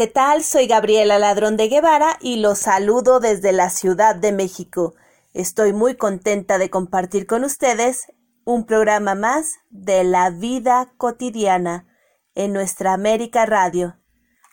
¿qué tal? Soy Gabriela Ladrón de Guevara y los saludo desde la Ciudad de México. Estoy muy contenta de compartir con ustedes un programa más de la vida cotidiana en nuestra América Radio.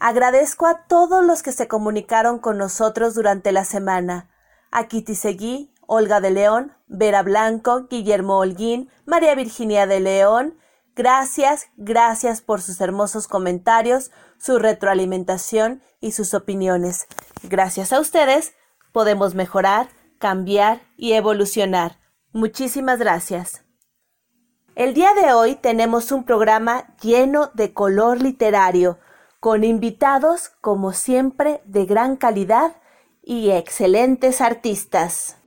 Agradezco a todos los que se comunicaron con nosotros durante la semana. A Kitty Seguí, Olga de León, Vera Blanco, Guillermo Holguín, María Virginia de León. Gracias, gracias por sus hermosos comentarios, su retroalimentación y sus opiniones. Gracias a ustedes podemos mejorar, cambiar y evolucionar. Muchísimas gracias. El día de hoy tenemos un programa lleno de color literario, con invitados, como siempre, de gran calidad y excelentes artistas.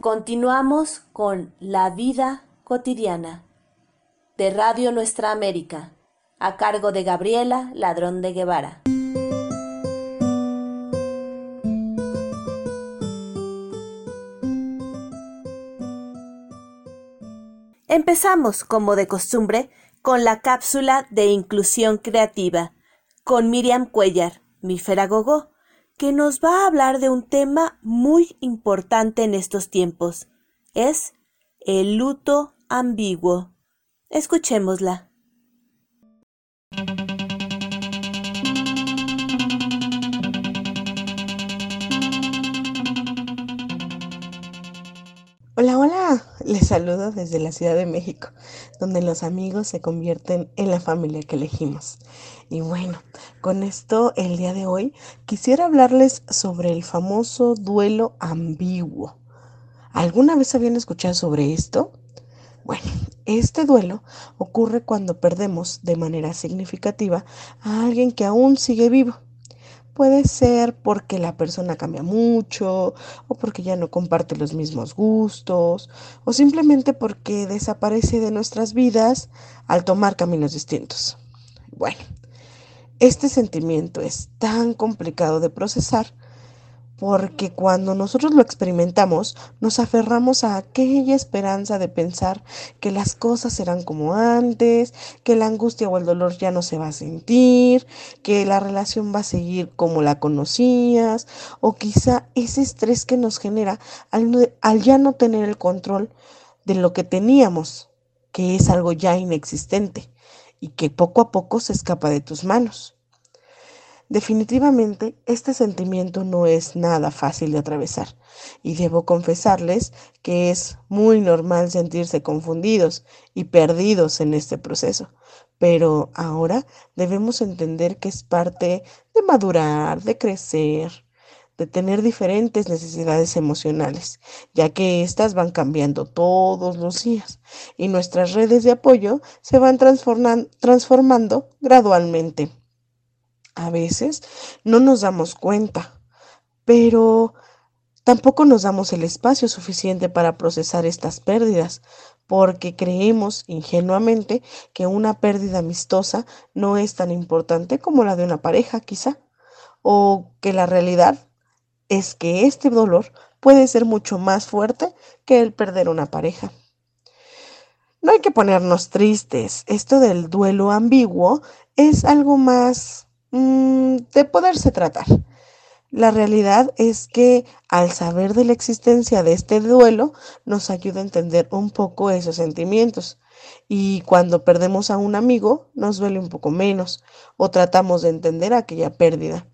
Continuamos con La vida cotidiana de Radio Nuestra América, a cargo de Gabriela Ladrón de Guevara. Empezamos, como de costumbre, con la cápsula de inclusión creativa, con Miriam Cuellar, mi Gogo, que nos va a hablar de un tema muy importante en estos tiempos. Es el luto ambiguo. Escuchémosla. Hola, hola, les saludo desde la Ciudad de México, donde los amigos se convierten en la familia que elegimos. Y bueno, con esto el día de hoy quisiera hablarles sobre el famoso duelo ambiguo. ¿Alguna vez habían escuchado sobre esto? Bueno, este duelo ocurre cuando perdemos de manera significativa a alguien que aún sigue vivo Puede ser porque la persona cambia mucho o porque ya no comparte los mismos gustos o simplemente porque desaparece de nuestras vidas al tomar caminos distintos. Bueno, este sentimiento es tan complicado de procesar porque cuando nosotros lo experimentamos, nos aferramos a aquella esperanza de pensar que las cosas serán como antes, que la angustia o el dolor ya no se va a sentir, que la relación va a seguir como la conocías, o quizá ese estrés que nos genera al, al ya no tener el control de lo que teníamos, que es algo ya inexistente y que poco a poco se escapa de tus manos. Definitivamente, este sentimiento no es nada fácil de atravesar y debo confesarles que es muy normal sentirse confundidos y perdidos en este proceso. Pero ahora debemos entender que es parte de madurar, de crecer, de tener diferentes necesidades emocionales, ya que éstas van cambiando todos los días y nuestras redes de apoyo se van transformando gradualmente. A veces no nos damos cuenta, pero tampoco nos damos el espacio suficiente para procesar estas pérdidas, porque creemos ingenuamente que una pérdida amistosa no es tan importante como la de una pareja, quizá, o que la realidad es que este dolor puede ser mucho más fuerte que el perder una pareja. No hay que ponernos tristes. Esto del duelo ambiguo es algo más Mm, de poderse tratar. La realidad es que al saber de la existencia de este duelo nos ayuda a entender un poco esos sentimientos. Y cuando perdemos a un amigo nos duele un poco menos o tratamos de entender aquella pérdida.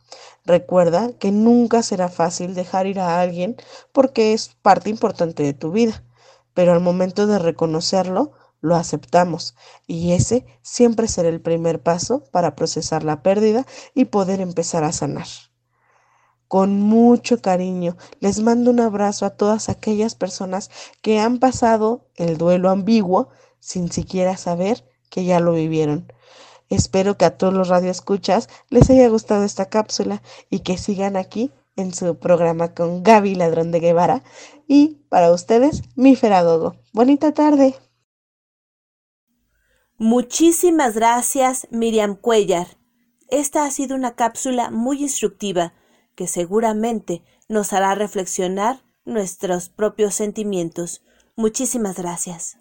Recuerda que nunca será fácil dejar ir a alguien porque es parte importante de tu vida, pero al momento de reconocerlo, lo aceptamos y ese siempre será el primer paso para procesar la pérdida y poder empezar a sanar. Con mucho cariño les mando un abrazo a todas aquellas personas que han pasado el duelo ambiguo sin siquiera saber que ya lo vivieron. Espero que a todos los radioescuchas les haya gustado esta cápsula y que sigan aquí en su programa con Gaby Ladrón de Guevara y para ustedes mi Feragogo. Bonita tarde. Muchísimas gracias, Miriam Cuellar. Esta ha sido una cápsula muy instructiva que seguramente nos hará reflexionar nuestros propios sentimientos. Muchísimas gracias.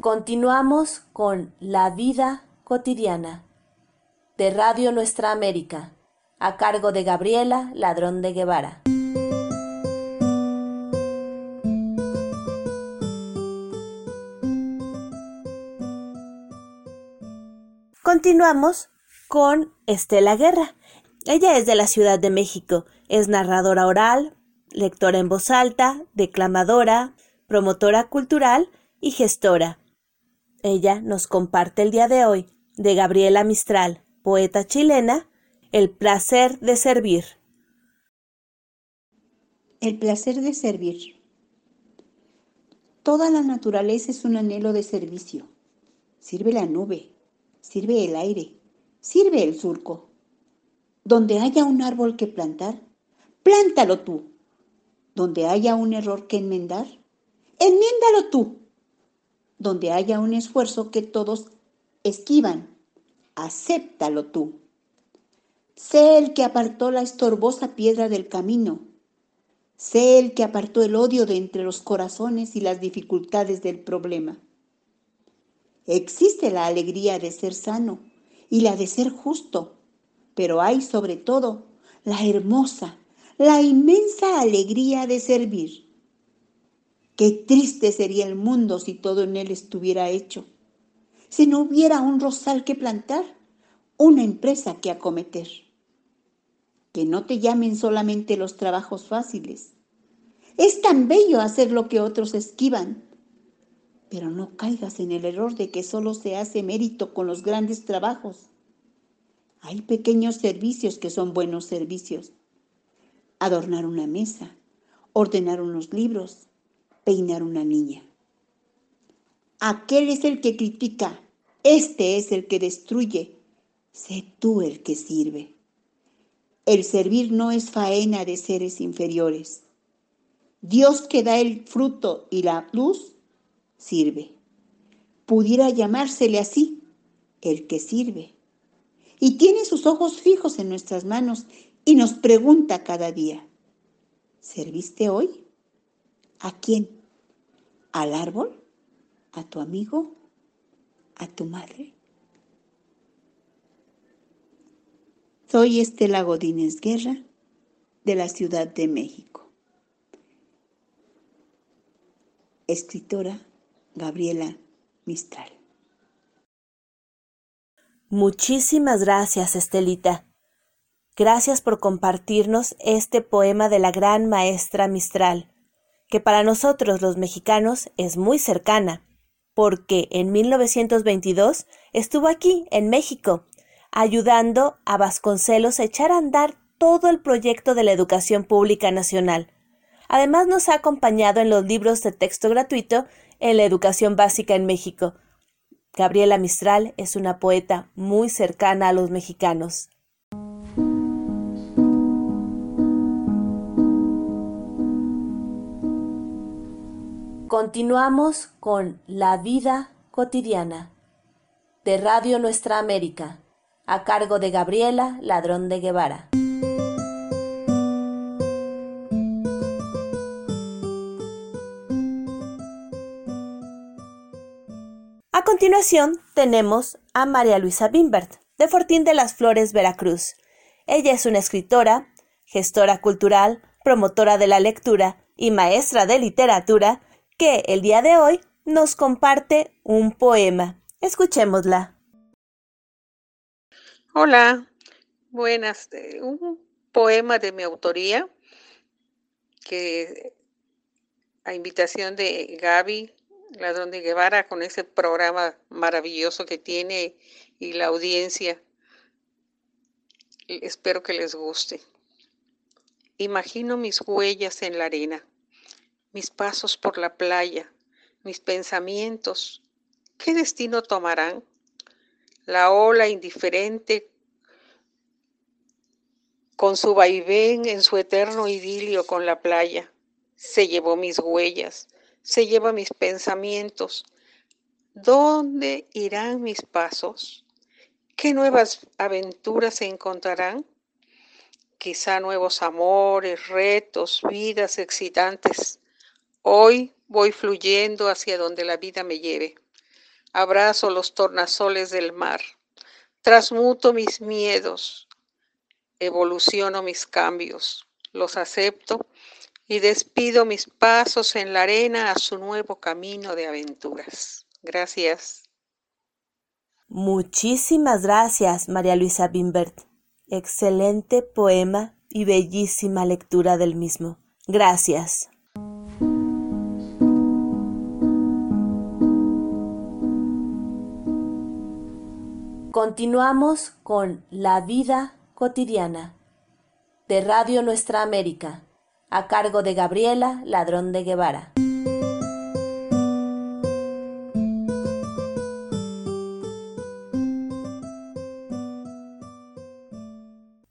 Continuamos con La vida cotidiana de Radio Nuestra América, a cargo de Gabriela Ladrón de Guevara. Continuamos con Estela Guerra. Ella es de la Ciudad de México, es narradora oral, lectora en voz alta, declamadora, promotora cultural y gestora. Ella nos comparte el día de hoy de Gabriela Mistral, poeta chilena, El placer de servir. El placer de servir. Toda la naturaleza es un anhelo de servicio. Sirve la nube, sirve el aire, sirve el surco. Donde haya un árbol que plantar, plántalo tú. Donde haya un error que enmendar, enmiéndalo tú. Donde haya un esfuerzo que todos esquivan, acéptalo tú. Sé el que apartó la estorbosa piedra del camino. Sé el que apartó el odio de entre los corazones y las dificultades del problema. Existe la alegría de ser sano y la de ser justo, pero hay sobre todo la hermosa, la inmensa alegría de servir. Qué triste sería el mundo si todo en él estuviera hecho, si no hubiera un rosal que plantar, una empresa que acometer. Que no te llamen solamente los trabajos fáciles. Es tan bello hacer lo que otros esquivan pero no caigas en el error de que solo se hace mérito con los grandes trabajos. Hay pequeños servicios que son buenos servicios. Adornar una mesa, ordenar unos libros, peinar una niña. Aquel es el que critica, este es el que destruye. Sé tú el que sirve. El servir no es faena de seres inferiores. Dios que da el fruto y la luz sirve. Pudiera llamársele así, el que sirve. Y tiene sus ojos fijos en nuestras manos y nos pregunta cada día, ¿serviste hoy? ¿A quién? ¿Al árbol? ¿A tu amigo? ¿A tu madre? Soy Estela Godínez Guerra de la Ciudad de México, escritora Gabriela Mistral. Muchísimas gracias, Estelita. Gracias por compartirnos este poema de la gran maestra Mistral, que para nosotros los mexicanos es muy cercana, porque en 1922 estuvo aquí, en México, ayudando a Vasconcelos a echar a andar todo el proyecto de la educación pública nacional. Además nos ha acompañado en los libros de texto gratuito en la educación básica en México. Gabriela Mistral es una poeta muy cercana a los mexicanos. Continuamos con La vida cotidiana de Radio Nuestra América, a cargo de Gabriela Ladrón de Guevara. A continuación tenemos a María Luisa Bimbert, de Fortín de las Flores, Veracruz. Ella es una escritora, gestora cultural, promotora de la lectura y maestra de literatura que el día de hoy nos comparte un poema. Escuchémosla. Hola, buenas. Eh, un poema de mi autoría que a invitación de Gaby Ladrón de Guevara con ese programa maravilloso que tiene y la audiencia. Espero que les guste. Imagino mis huellas en la arena, mis pasos por la playa, mis pensamientos. ¿Qué destino tomarán? La ola indiferente con su vaivén en su eterno idilio con la playa, se llevó mis huellas se lleva mis pensamientos. ¿Dónde irán mis pasos? ¿Qué nuevas aventuras se encontrarán? Quizá nuevos amores, retos, vidas excitantes. Hoy voy fluyendo hacia donde la vida me lleve. abrazo los tornasoles del mar, transmuto mis miedos, evoluciono mis cambios, los acepto y despido mis pasos en la arena a su nuevo camino de aventuras. Gracias. Muchísimas gracias, María Luisa Bimbert. Excelente poema y bellísima lectura del mismo. Gracias. Continuamos con La vida cotidiana de Radio Nuestra América, a cargo de Gabriela Ladrón de Guevara.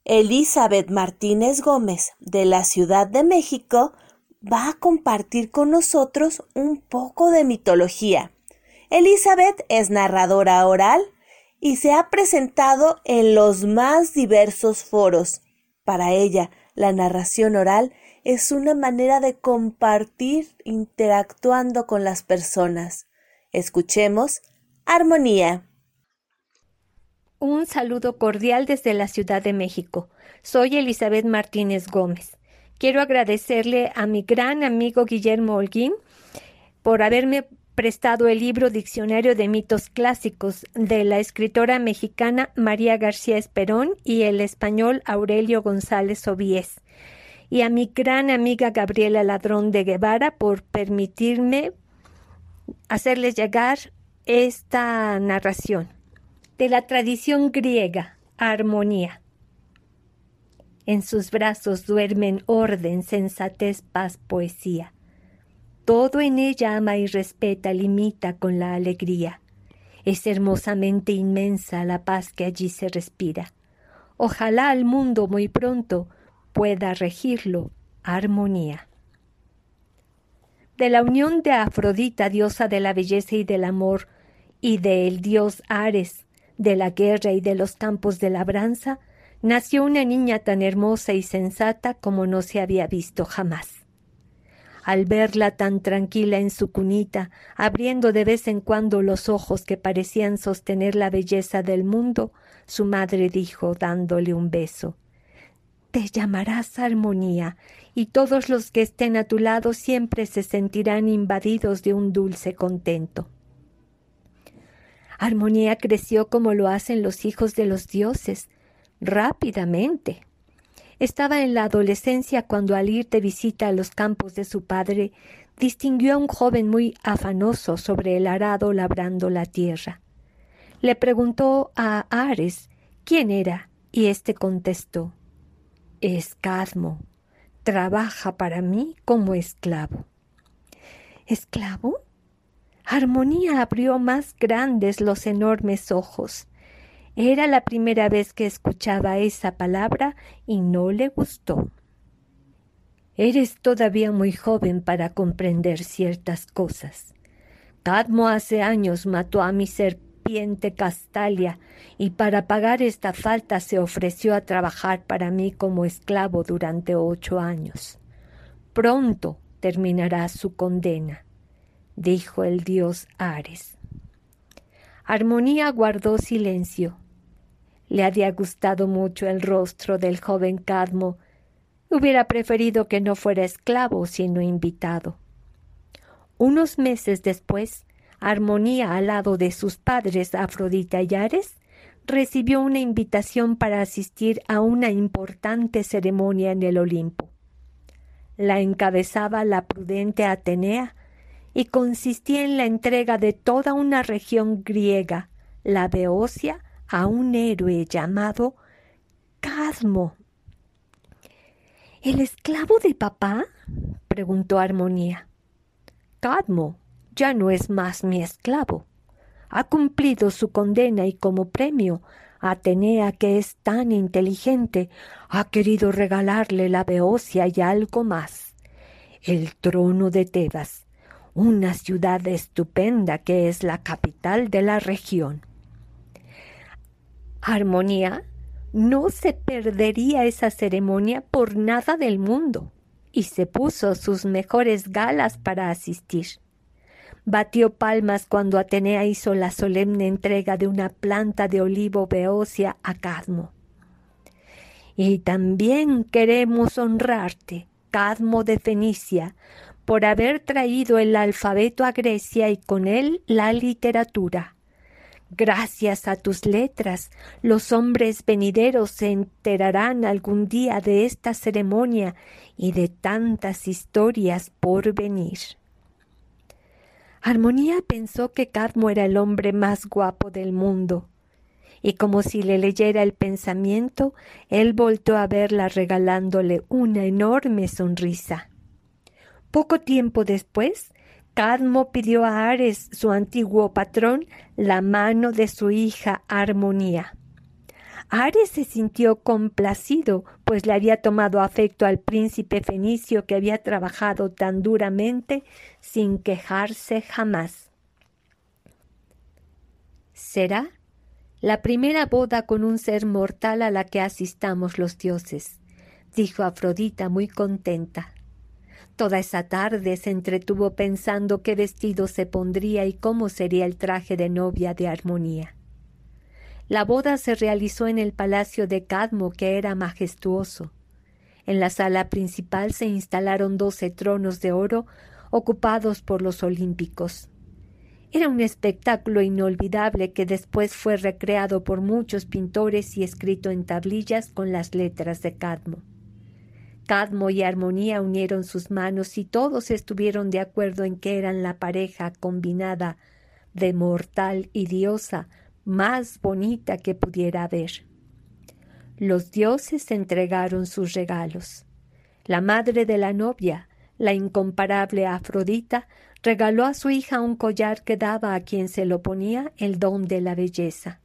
Elizabeth Martínez Gómez, de la Ciudad de México, va a compartir con nosotros un poco de mitología. Elizabeth es narradora oral y se ha presentado en los más diversos foros. Para ella, la narración oral es una manera de compartir interactuando con las personas. Escuchemos Armonía. Un saludo cordial desde la Ciudad de México. Soy Elizabeth Martínez Gómez. Quiero agradecerle a mi gran amigo Guillermo Holguín por haberme prestado el libro Diccionario de Mitos Clásicos de la escritora mexicana María García Esperón y el español Aurelio González Obies, y a mi gran amiga Gabriela Ladrón de Guevara por permitirme hacerles llegar esta narración de la tradición griega, armonía. En sus brazos duermen orden, sensatez, paz, poesía todo en ella ama y respeta, limita con la alegría. Es hermosamente inmensa la paz que allí se respira. Ojalá al mundo muy pronto pueda regirlo armonía. De la unión de Afrodita, diosa de la belleza y del amor, y del dios Ares, de la guerra y de los campos de labranza, nació una niña tan hermosa y sensata como no se había visto jamás al verla tan tranquila en su cunita, abriendo de vez en cuando los ojos que parecían sostener la belleza del mundo, su madre dijo, dándole un beso Te llamarás armonía, y todos los que estén a tu lado siempre se sentirán invadidos de un dulce contento. Armonía creció como lo hacen los hijos de los dioses, rápidamente, estaba en la adolescencia cuando al ir de visita a los campos de su padre, distinguió a un joven muy afanoso sobre el arado labrando la tierra. Le preguntó a Ares quién era, y éste contestó Es Cadmo. Trabaja para mí como esclavo. ¿Esclavo? Armonía abrió más grandes los enormes ojos. Era la primera vez que escuchaba esa palabra y no le gustó. Eres todavía muy joven para comprender ciertas cosas. Cadmo hace años mató a mi serpiente Castalia y para pagar esta falta se ofreció a trabajar para mí como esclavo durante ocho años. Pronto terminará su condena, dijo el dios Ares. Armonía guardó silencio le había gustado mucho el rostro del joven Cadmo. Hubiera preferido que no fuera esclavo, sino invitado. Unos meses después, Armonía al lado de sus padres Afrodita y Ares, recibió una invitación para asistir a una importante ceremonia en el Olimpo. La encabezaba la prudente Atenea y consistía en la entrega de toda una región griega, la Beocia, a un héroe llamado Cadmo. ¿El esclavo de papá? preguntó Armonía. Cadmo ya no es más mi esclavo. Ha cumplido su condena y como premio Atenea, que es tan inteligente, ha querido regalarle la Beocia y algo más. El trono de Tebas, una ciudad estupenda que es la capital de la región. Armonía no se perdería esa ceremonia por nada del mundo y se puso sus mejores galas para asistir. batió palmas cuando Atenea hizo la solemne entrega de una planta de olivo beocia a Cadmo. Y también queremos honrarte, Cadmo de Fenicia, por haber traído el alfabeto a Grecia y con él la literatura. Gracias a tus letras, los hombres venideros se enterarán algún día de esta ceremonia y de tantas historias por venir. Armonía pensó que Cadmo era el hombre más guapo del mundo, y como si le leyera el pensamiento, él volvió a verla regalándole una enorme sonrisa. Poco tiempo después, Cadmo pidió a Ares, su antiguo patrón, la mano de su hija Armonía. Ares se sintió complacido, pues le había tomado afecto al príncipe fenicio que había trabajado tan duramente sin quejarse jamás. Será la primera boda con un ser mortal a la que asistamos los dioses, dijo Afrodita muy contenta. Toda esa tarde se entretuvo pensando qué vestido se pondría y cómo sería el traje de novia de armonía. La boda se realizó en el palacio de Cadmo, que era majestuoso. En la sala principal se instalaron doce tronos de oro ocupados por los olímpicos. Era un espectáculo inolvidable que después fue recreado por muchos pintores y escrito en tablillas con las letras de Cadmo. Cadmo y Armonía unieron sus manos y todos estuvieron de acuerdo en que eran la pareja combinada de mortal y diosa más bonita que pudiera haber. Los dioses entregaron sus regalos. La madre de la novia, la incomparable Afrodita, regaló a su hija un collar que daba a quien se lo ponía el don de la belleza.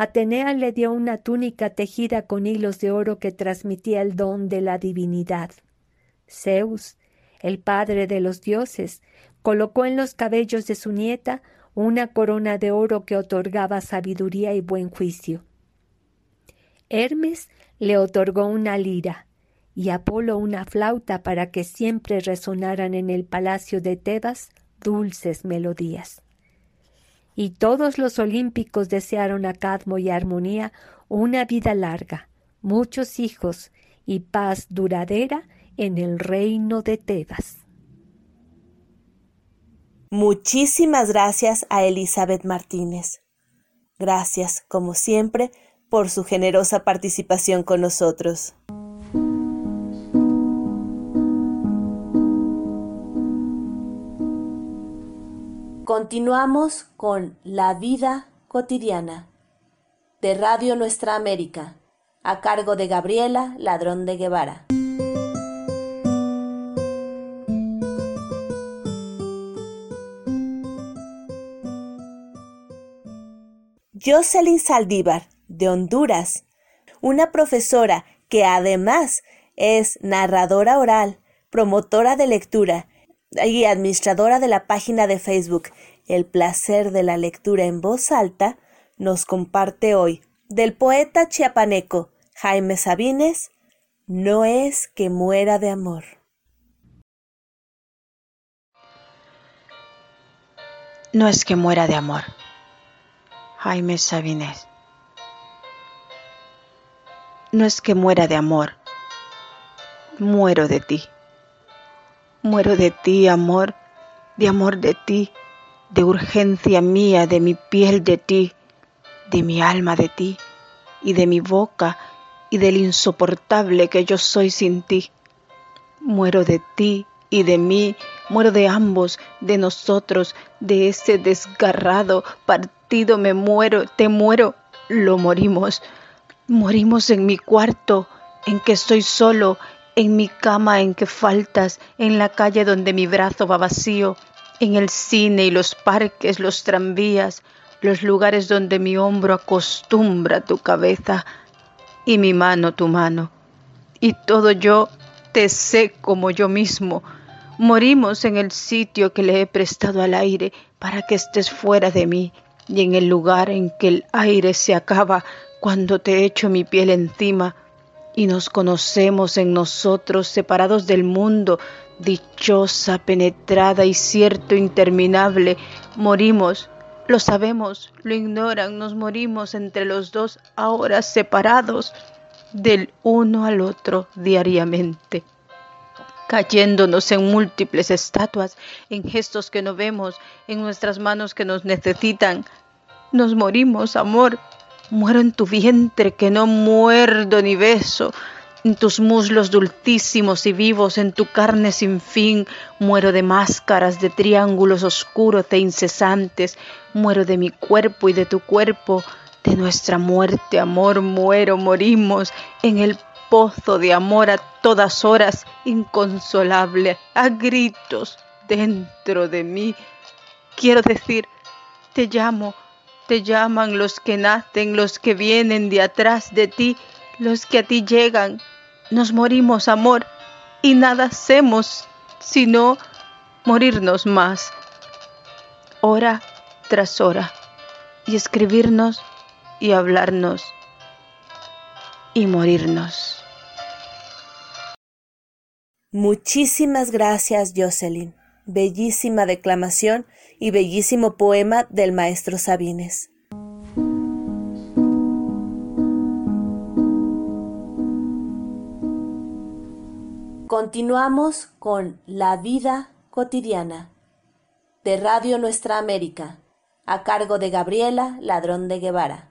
Atenea le dio una túnica tejida con hilos de oro que transmitía el don de la divinidad. Zeus, el padre de los dioses, colocó en los cabellos de su nieta una corona de oro que otorgaba sabiduría y buen juicio. Hermes le otorgó una lira y Apolo una flauta para que siempre resonaran en el palacio de Tebas dulces melodías y todos los olímpicos desearon a Cadmo y Armonía una vida larga, muchos hijos y paz duradera en el reino de Tebas. Muchísimas gracias a Elizabeth Martínez. Gracias, como siempre, por su generosa participación con nosotros. Continuamos con La vida cotidiana de Radio Nuestra América, a cargo de Gabriela Ladrón de Guevara. Jocelyn Saldívar, de Honduras, una profesora que además es narradora oral, promotora de lectura y administradora de la página de Facebook El placer de la lectura en voz alta, nos comparte hoy del poeta chiapaneco Jaime Sabines, No es que muera de amor. No es que muera de amor. Jaime Sabines. No es que muera de amor. Muero de ti. Muero de ti, amor, de amor de ti, de urgencia mía, de mi piel de ti, de mi alma de ti, y de mi boca, y del insoportable que yo soy sin ti. Muero de ti y de mí, muero de ambos, de nosotros, de ese desgarrado partido me muero, te muero, lo morimos. Morimos en mi cuarto, en que estoy solo, en mi cama en que faltas, en la calle donde mi brazo va vacío, en el cine y los parques, los tranvías, los lugares donde mi hombro acostumbra tu cabeza y mi mano tu mano. Y todo yo te sé como yo mismo. Morimos en el sitio que le he prestado al aire para que estés fuera de mí y en el lugar en que el aire se acaba cuando te echo mi piel encima y nos conocemos en nosotros separados del mundo, dichosa, penetrada y cierto interminable, morimos, lo sabemos, lo ignoran, nos morimos entre los dos ahora separados del uno al otro diariamente cayéndonos en múltiples estatuas, en gestos que no vemos, en nuestras manos que nos necesitan. Nos morimos, amor. Muero en tu vientre que no muerdo ni beso, en tus muslos dulcísimos y vivos, en tu carne sin fin, muero de máscaras, de triángulos oscuros e incesantes, muero de mi cuerpo y de tu cuerpo, de nuestra muerte, amor, muero, morimos en el pozo de amor a todas horas, inconsolable, a gritos dentro de mí. Quiero decir, te llamo, te llaman los que nacen, los que vienen de atrás de ti, los que a ti llegan. Nos morimos, amor, y nada hacemos sino morirnos más, hora tras hora, y escribirnos y hablarnos y morirnos. Muchísimas gracias, Jocelyn. Bellísima declamación y bellísimo poema del maestro Sabines. Continuamos con La vida cotidiana de Radio Nuestra América, a cargo de Gabriela Ladrón de Guevara.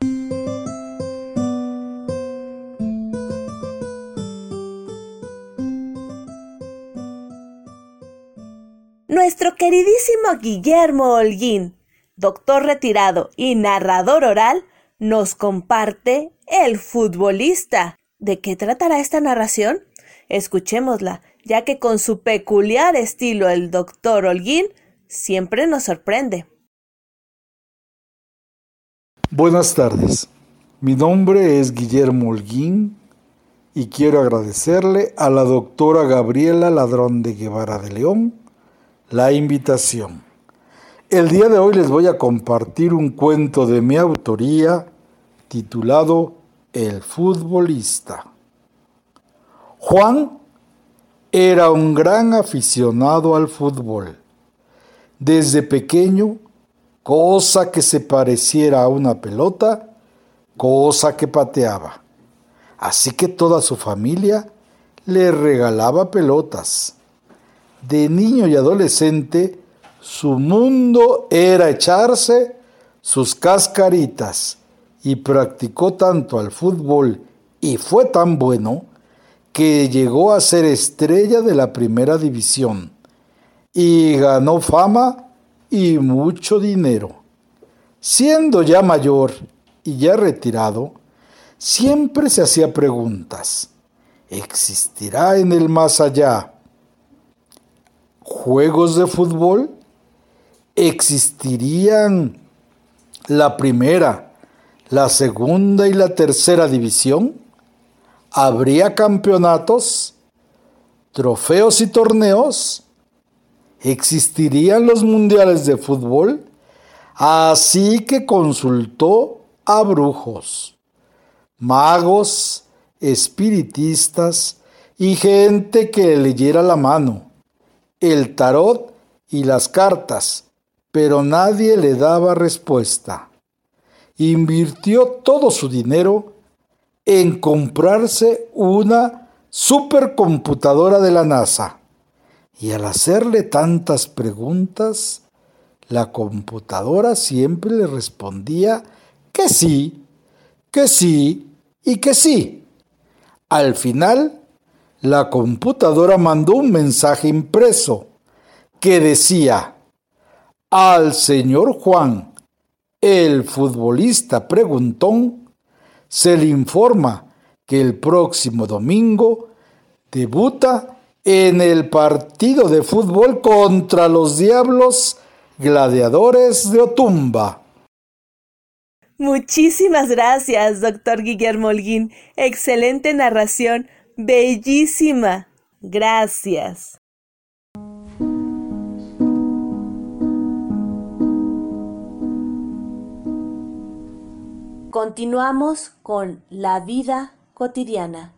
Nuestro queridísimo Guillermo Holguín, doctor retirado y narrador oral, nos comparte El futbolista. ¿De qué tratará esta narración? Escuchémosla, ya que con su peculiar estilo el doctor Holguín siempre nos sorprende. Buenas tardes, mi nombre es Guillermo Holguín y quiero agradecerle a la doctora Gabriela Ladrón de Guevara de León la invitación. El día de hoy les voy a compartir un cuento de mi autoría titulado El futbolista. Juan era un gran aficionado al fútbol. Desde pequeño, cosa que se pareciera a una pelota, cosa que pateaba. Así que toda su familia le regalaba pelotas. De niño y adolescente, su mundo era echarse sus cascaritas y practicó tanto al fútbol y fue tan bueno que llegó a ser estrella de la primera división y ganó fama y mucho dinero. Siendo ya mayor y ya retirado, siempre se hacía preguntas. ¿Existirá en el más allá juegos de fútbol? ¿Existirían la primera, la segunda y la tercera división? ¿Habría campeonatos, trofeos y torneos? ¿Existirían los mundiales de fútbol? Así que consultó a brujos, magos, espiritistas y gente que leyera la mano, el tarot y las cartas, pero nadie le daba respuesta. Invirtió todo su dinero en comprarse una supercomputadora de la NASA. Y al hacerle tantas preguntas, la computadora siempre le respondía que sí, que sí y que sí. Al final, la computadora mandó un mensaje impreso que decía, al señor Juan, el futbolista preguntón, se le informa que el próximo domingo debuta en el partido de fútbol contra los Diablos Gladiadores de Otumba. Muchísimas gracias, doctor Guillermo Holguín. Excelente narración, bellísima. Gracias. Continuamos con La vida cotidiana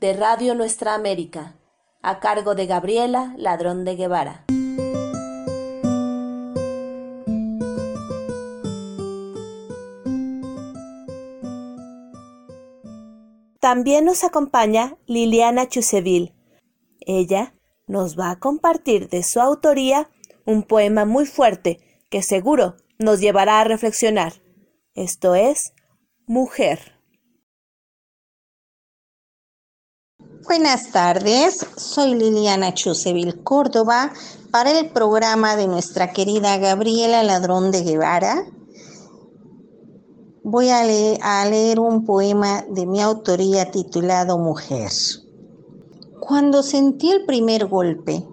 de Radio Nuestra América, a cargo de Gabriela Ladrón de Guevara. También nos acompaña Liliana Chuseville. Ella nos va a compartir de su autoría un poema muy fuerte que seguro nos llevará a reflexionar. Esto es Mujer. Buenas tardes, soy Liliana Chuseville Córdoba para el programa de nuestra querida Gabriela Ladrón de Guevara voy a leer, un poema de mi autoría titulado Mujer. Cuando sentí el primer golpe,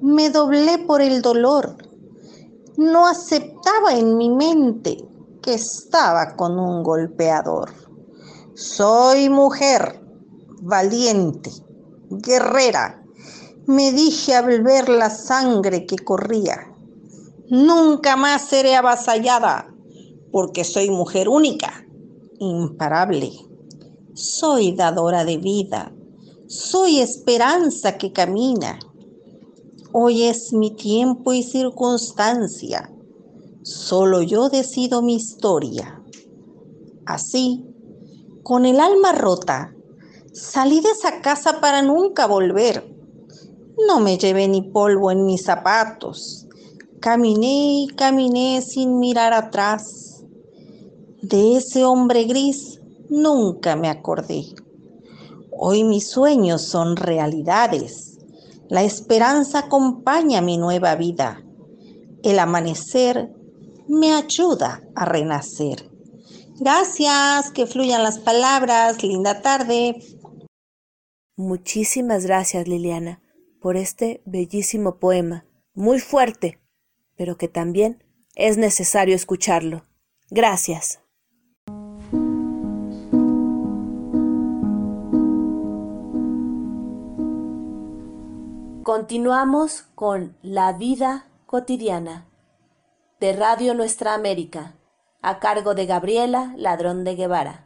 me doblé por el dolor. No aceptaba en mi mente que estaba con un golpeador. Soy mujer, valiente, guerrera, me dije al ver la sangre que corría. Nunca más seré avasallada porque soy mujer única, imparable. Soy dadora de vida, soy esperanza que camina. Hoy es mi tiempo y circunstancia, solo yo decido mi historia. Así, con el alma rota, salí de esa casa para nunca volver. No me llevé ni polvo en mis zapatos. Caminé y caminé sin mirar atrás de ese hombre gris nunca me acordé. Hoy mis sueños son realidades. La esperanza acompaña mi nueva vida. El amanecer me ayuda a renacer. Gracias, que fluyan las palabras. Linda tarde. Muchísimas gracias, Liliana, por este bellísimo poema, muy fuerte, pero que también es necesario escucharlo. Gracias. Continuamos con La vida cotidiana de Radio Nuestra América, a cargo de Gabriela Ladrón de Guevara.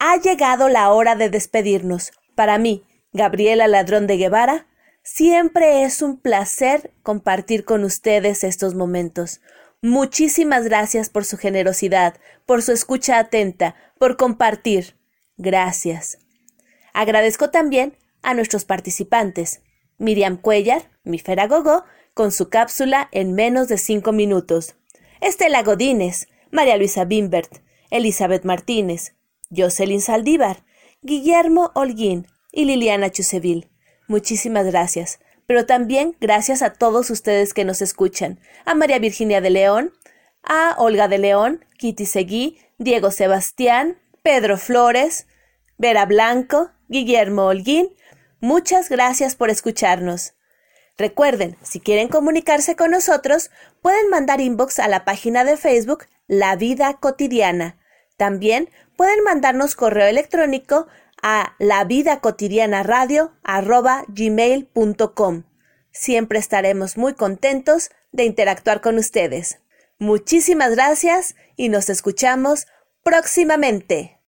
Ha llegado la hora de despedirnos. Para mí, Gabriela Ladrón de Guevara, siempre es un placer compartir con ustedes estos momentos. Muchísimas gracias por su generosidad, por su escucha atenta, por compartir. Gracias. Agradezco también a nuestros participantes. Miriam Cuellar, mi Gogo, con su cápsula en menos de cinco minutos. Estela Godínez, María Luisa Bimbert, Elizabeth Martínez, Jocelyn Saldívar, Guillermo Holguín y Liliana Chuseville. Muchísimas gracias pero también gracias a todos ustedes que nos escuchan, a María Virginia de León, a Olga de León, Kitty Seguí, Diego Sebastián, Pedro Flores, Vera Blanco, Guillermo Holguín, muchas gracias por escucharnos. Recuerden, si quieren comunicarse con nosotros, pueden mandar inbox a la página de Facebook La Vida Cotidiana. También pueden mandarnos correo electrónico a la vida cotidiana radio gmail.com. Siempre estaremos muy contentos de interactuar con ustedes. Muchísimas gracias y nos escuchamos próximamente.